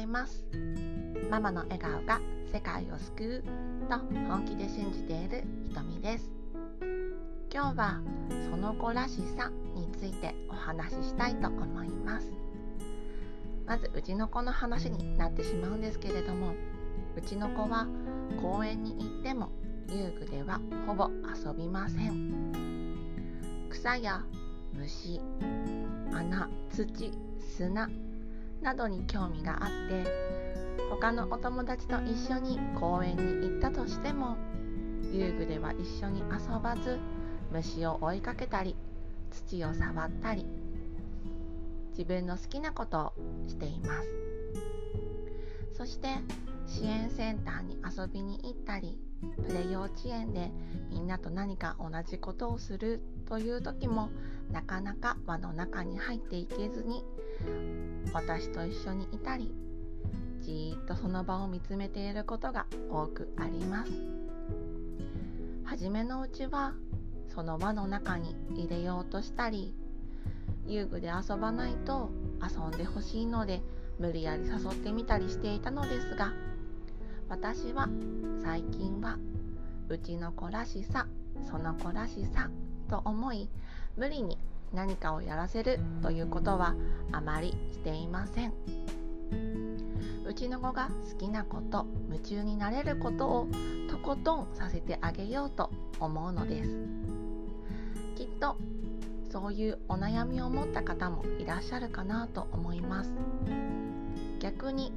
います。ママの笑顔が世界を救うと本気で信じているひとみです。今日はその子らしさについてお話ししたいと思います。まずうちの子の話になってしまうんですけれどもうちの子は公園に行っても遊具ではほぼ遊びません。草や虫穴土砂などに興味があって他のお友達と一緒に公園に行ったとしても遊具では一緒に遊ばず虫を追いかけたり土を触ったり自分の好きなことをしています。そして支援センターに遊びに行ったりプレ幼稚園でみんなと何か同じことをするという時もなかなか輪の中に入っていけずに私と一緒にいたりじーっとその場を見つめていることが多くあります。初めのうちはその輪の中に入れようとしたり遊具で遊ばないと遊んでほしいので無理やり誘ってみたりしていたのですが私は最近はうちの子らしさその子らしさと思い無理に何かをやらせるということはあまりしていません。うちの子が好きなこと夢中になれることをとことんさせてあげようと思うのです。きっとそういうお悩みを持った方もいらっしゃるかなと思います。逆に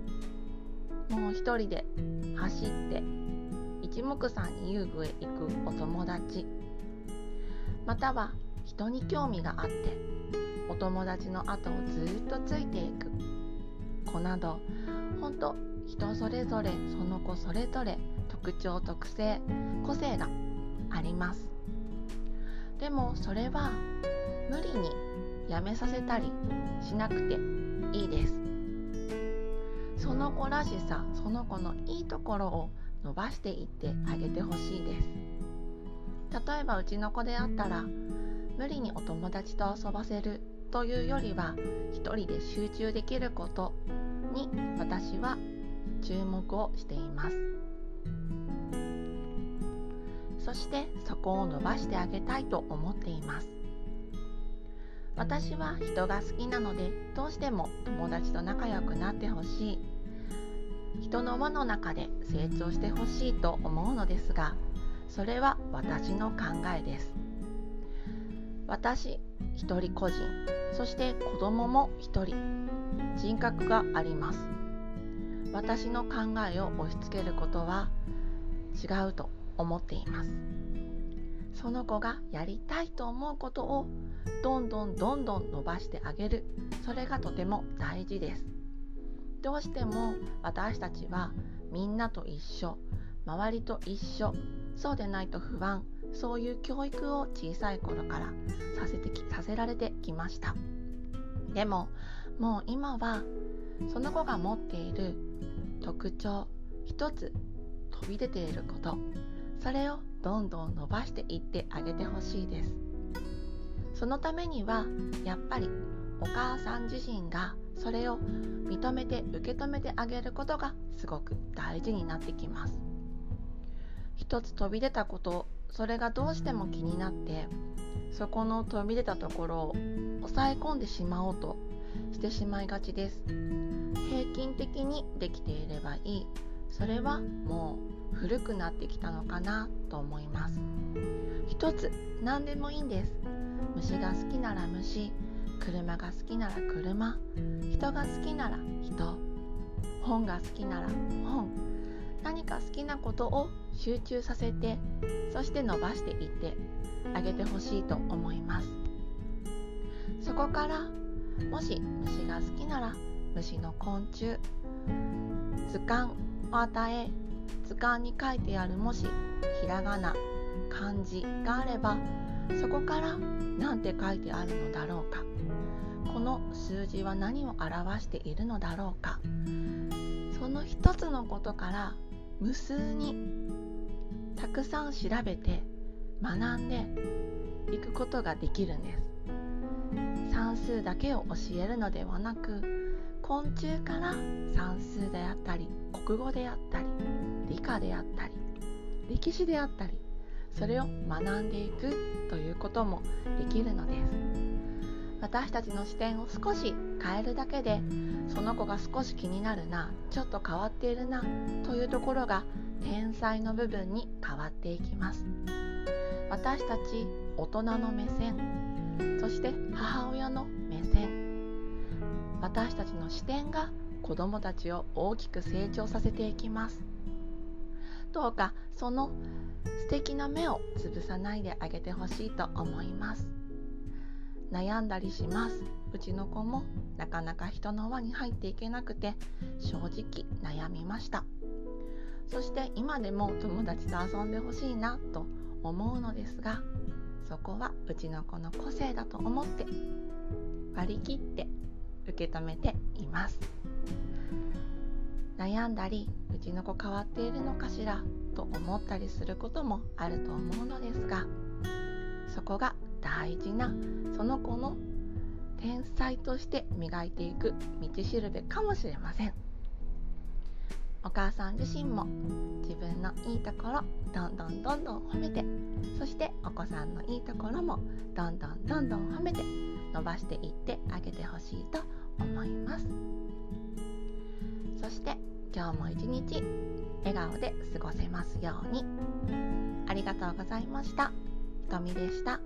もう一人で走って一目散に遊具へ行くお友達または人に興味があってお友達の後をずっとついていく。子など本当人それぞれその子それぞれ特徴特性個性があります。でもそれは無理にやめさせたりしなくていいです。その子らしさその子のいいところを伸ばしていってあげてほしいです。例えばうちの子であったら無理にお友達と遊ばせるというよりは一人で集中できることに私は注目をしています。そしてそこを伸ばしてあげたいと思っています。私は人が好きなのでどうしても友達と仲良くなってほしい。人の輪の中で成長してほしいと思うのですがそれは私の考えです。私一人個人そして子供も一人人格があります。私の考えを押し付けることは違うと思っています。その子がやりたいと思うことをどんどんどんどん伸ばしてあげる。それがとても大事です。どうしても私たちはみんなと一緒周りと一緒そうでないと不安そういう教育を小さい頃からさせてきさせられてきました。でももう今はその子が持っている特徴一つ飛び出ていることそれをどんどん伸ばしていってあげてほしいです。そのためにはやっぱりお母さん自身がそれを認めて受け止めてあげることがすごく大事になってきます。一つ飛び出たことそれがどうしても気になってそこの飛び出たところを抑え込んでしまおうとしてしまいがちです。平均的にできていればいい。それはもう古くなってきたのかなと思います。一つ何でもいいんです。虫が好きなら虫。車が好きなら車。人が好きなら人。本が好きなら本。何か好きなことを集中させてそして伸ばしていってあげてほしいと思います。そこからもし虫が好きなら虫の昆虫図鑑を与え図鑑に書いてあるもしひらがな漢字があればそこから何て書いてあるのだろうか。この数字は何を表しているのだろうか。その一つのことから無数にくさん調べて学んでいくことができるんです。算数だけを教えるのではなく昆虫から算数であったり国語であったり理科であったり歴史であったりそれを学んでいくということもできるのです。私たちの視点を少し変えるだけでその子が少し気になるなちょっと変わっているなというところが天才の部分に変わっていきます。私たち大人の目線そして母親の目線。私たちの視点が子どもたちを大きく成長させていきます。どうかその素敵な目を潰さないであげてほしいと思います。悩んだりします。うちの子もなかなか人の輪に入っていけなくて正直悩みました。そして今でも友達と遊んでほしいなと思うのですがそこはうちの子の個性だと思って割り切って受け止めています。悩んだりうちの子変わっているのかしらと思ったりすることもあると思うのですがそこが大事なその子の天才として磨いていく道しるべかもしれません。お母さん自身も自分のいいところどんどんどんどん褒めてそしてお子さんのいいところもどんどんどんどん褒めて伸ばしていってあげてほしいと思います。そして今日も一日笑顔で過ごせますように。ありがとうございました。ひとみでした。